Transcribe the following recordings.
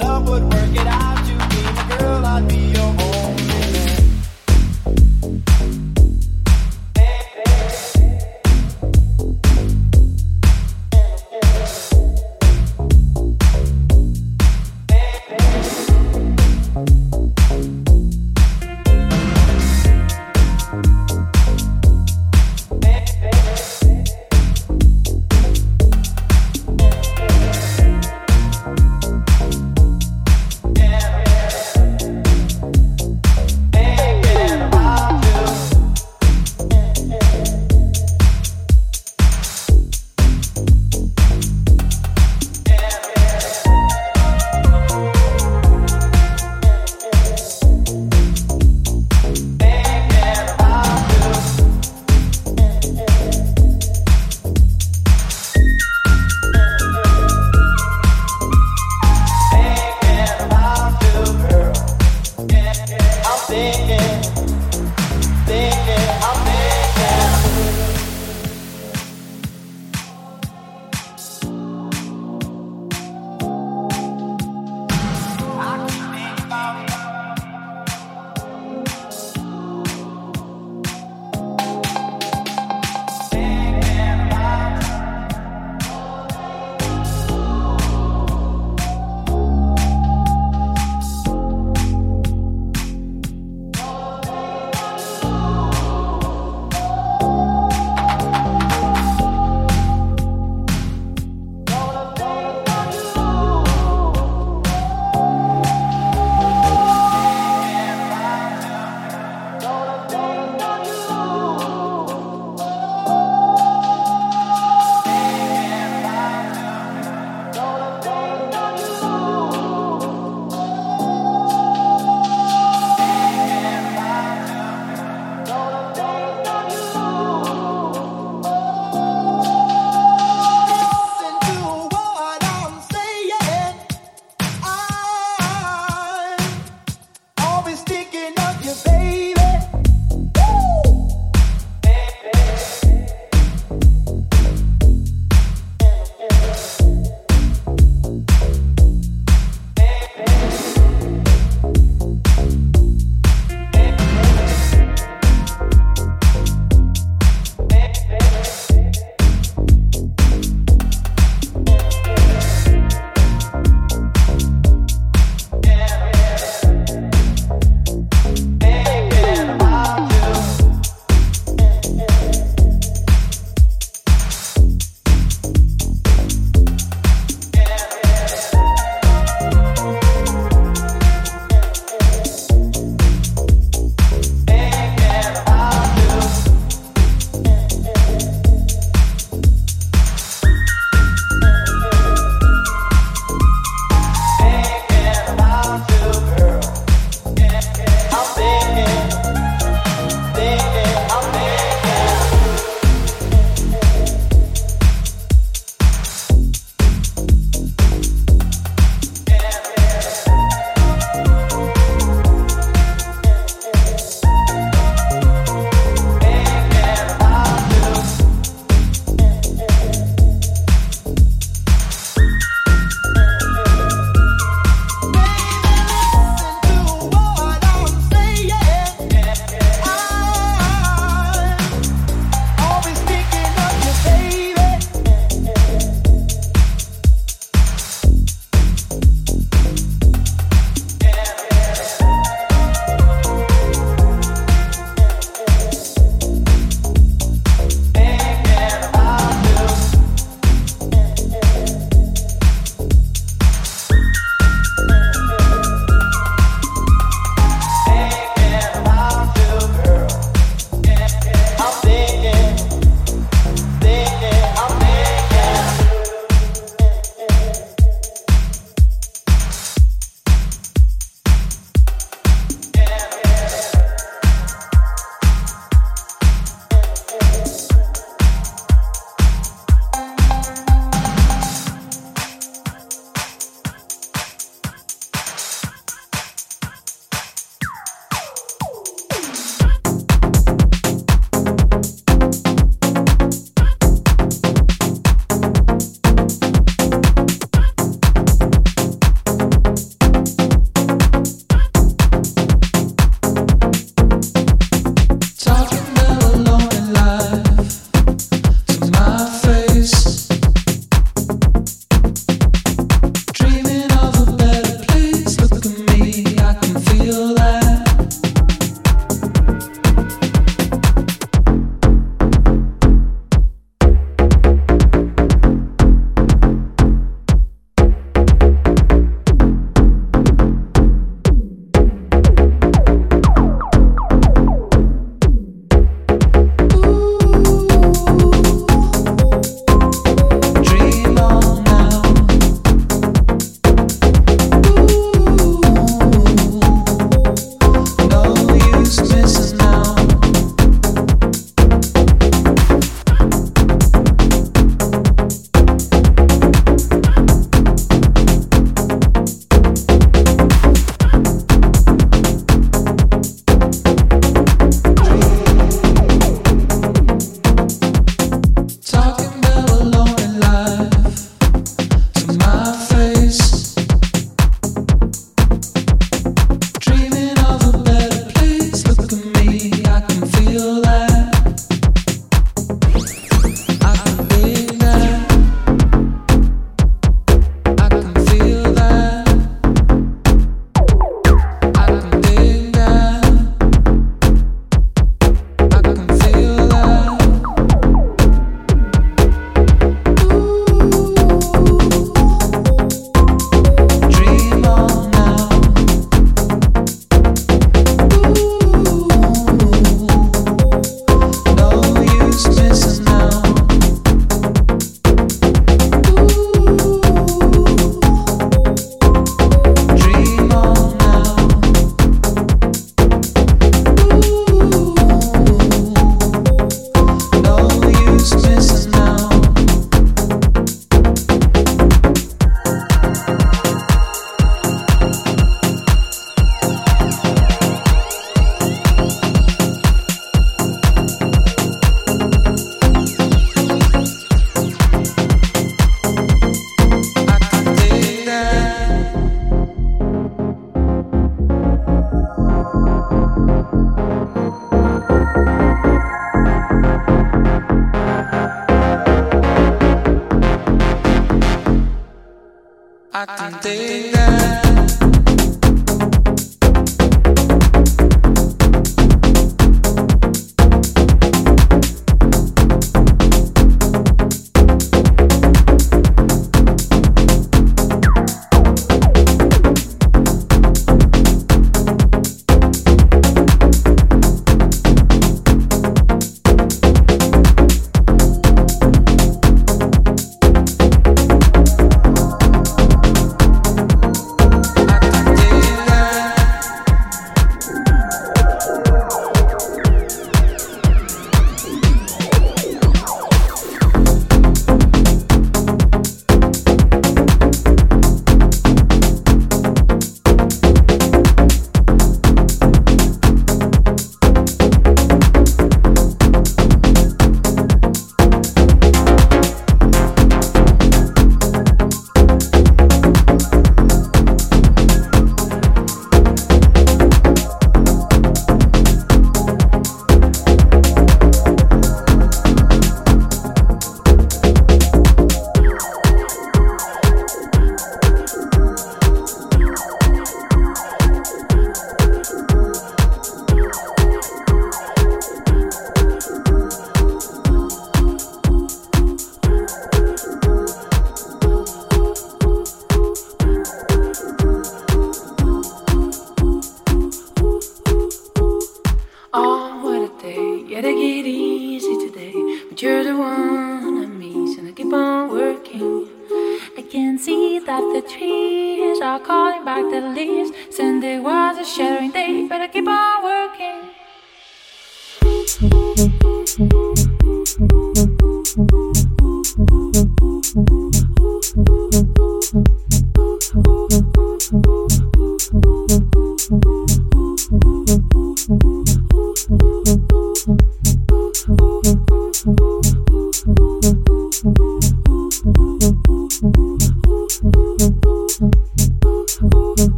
love would work it out. You be my girl, I'd be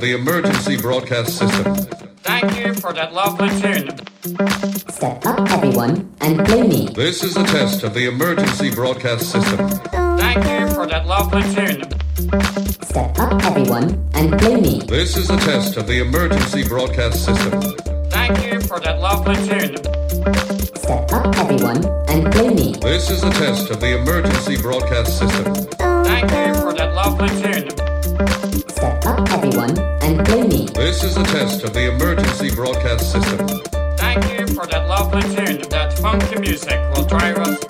of the emergency broadcast system. Thank you for that lovely tune. Step up, everyone, and play me. This is a test of the emergency broadcast system. Thank you for that lovely tune. Step up, everyone, and play me. This is a test of the emergency broadcast system. Thank you for that lovely tune. Step up, everyone, and play me. This is a test of the emergency broadcast system. Thank you is of the emergency broadcast system. Thank you for that lovely tune. That funky music will drive us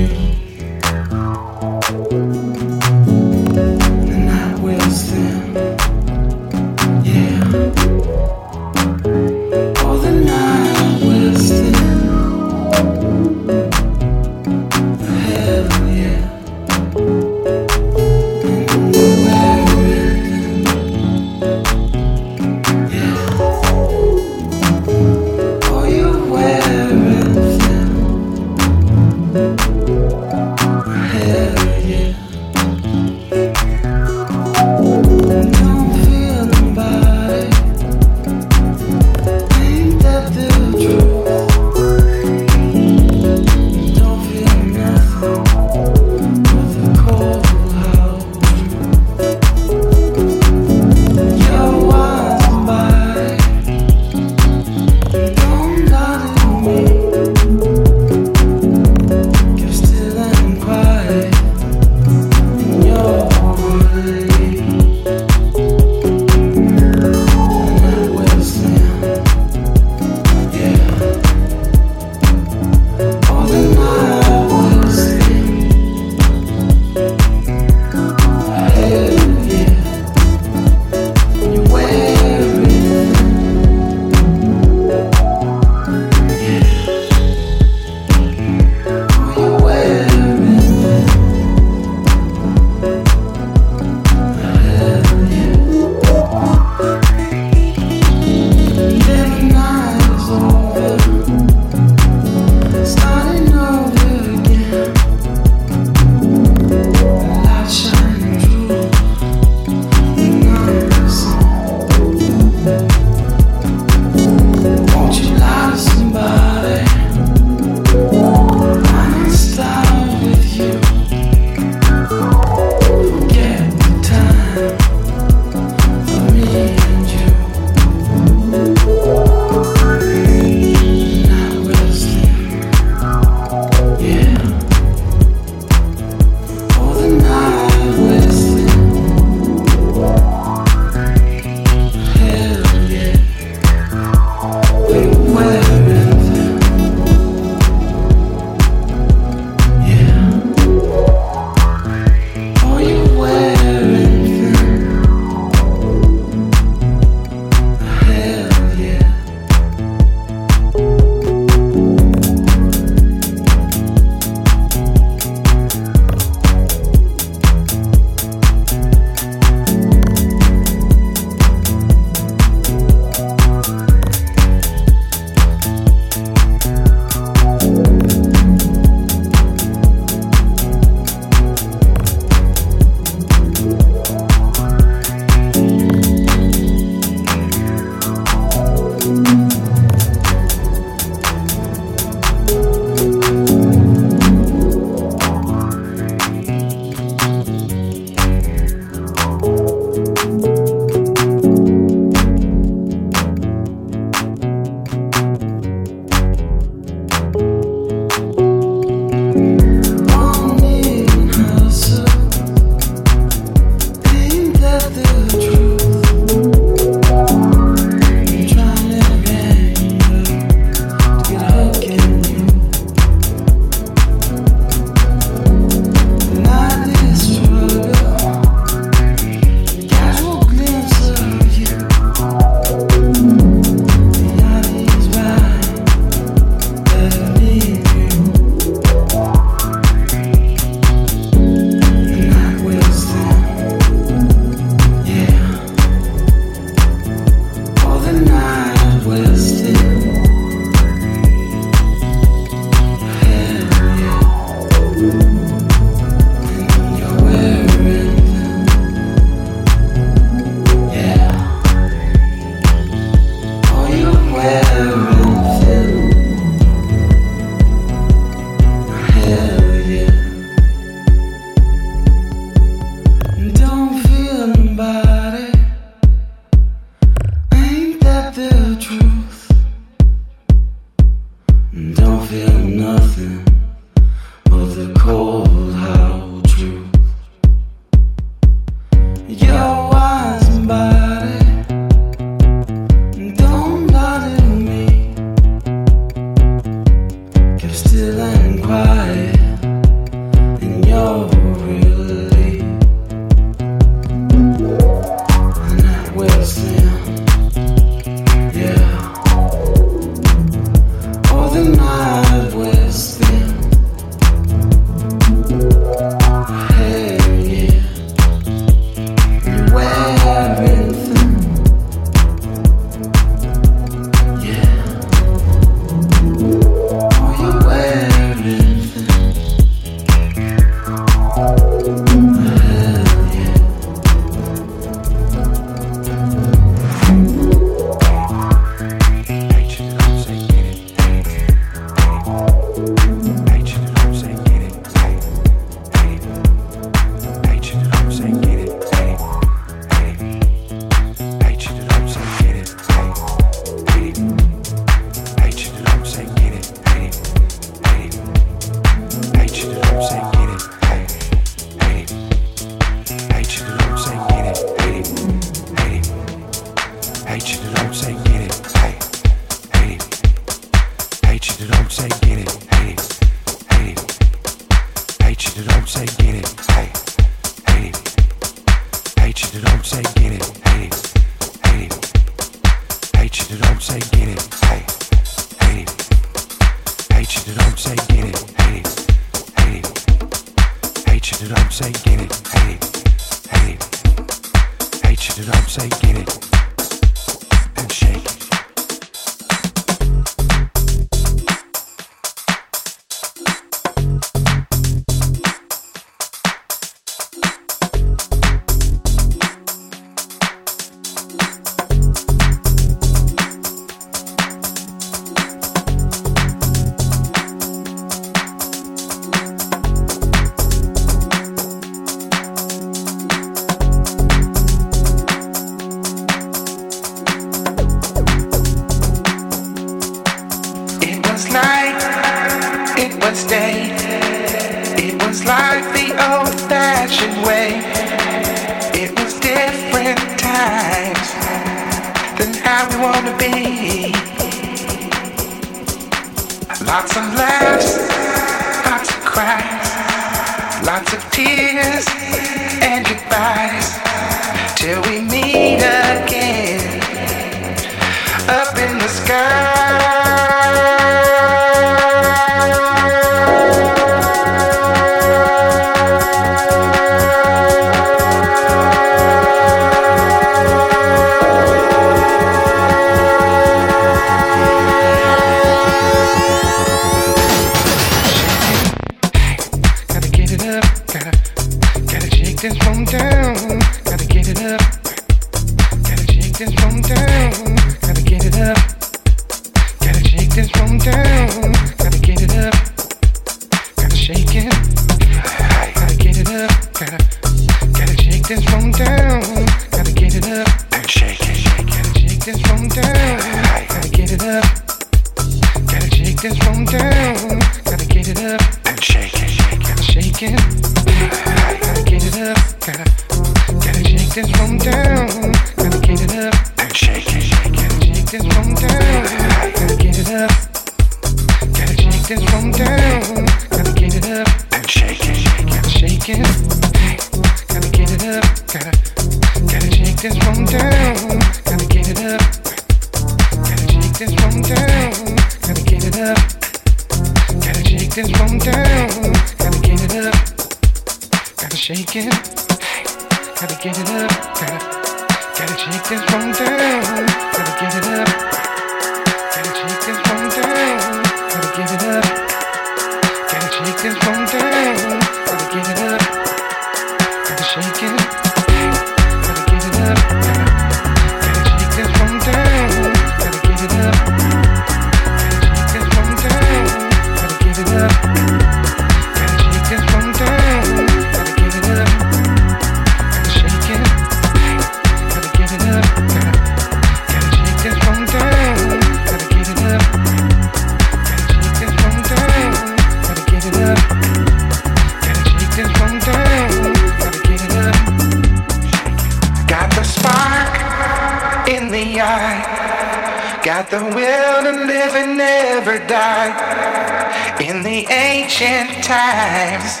ancient times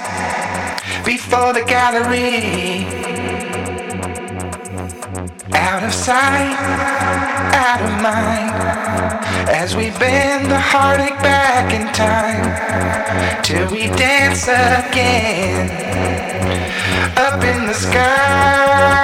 before the gallery. Out of sight, out of mind, as we bend the heartache back in time till we dance again up in the sky.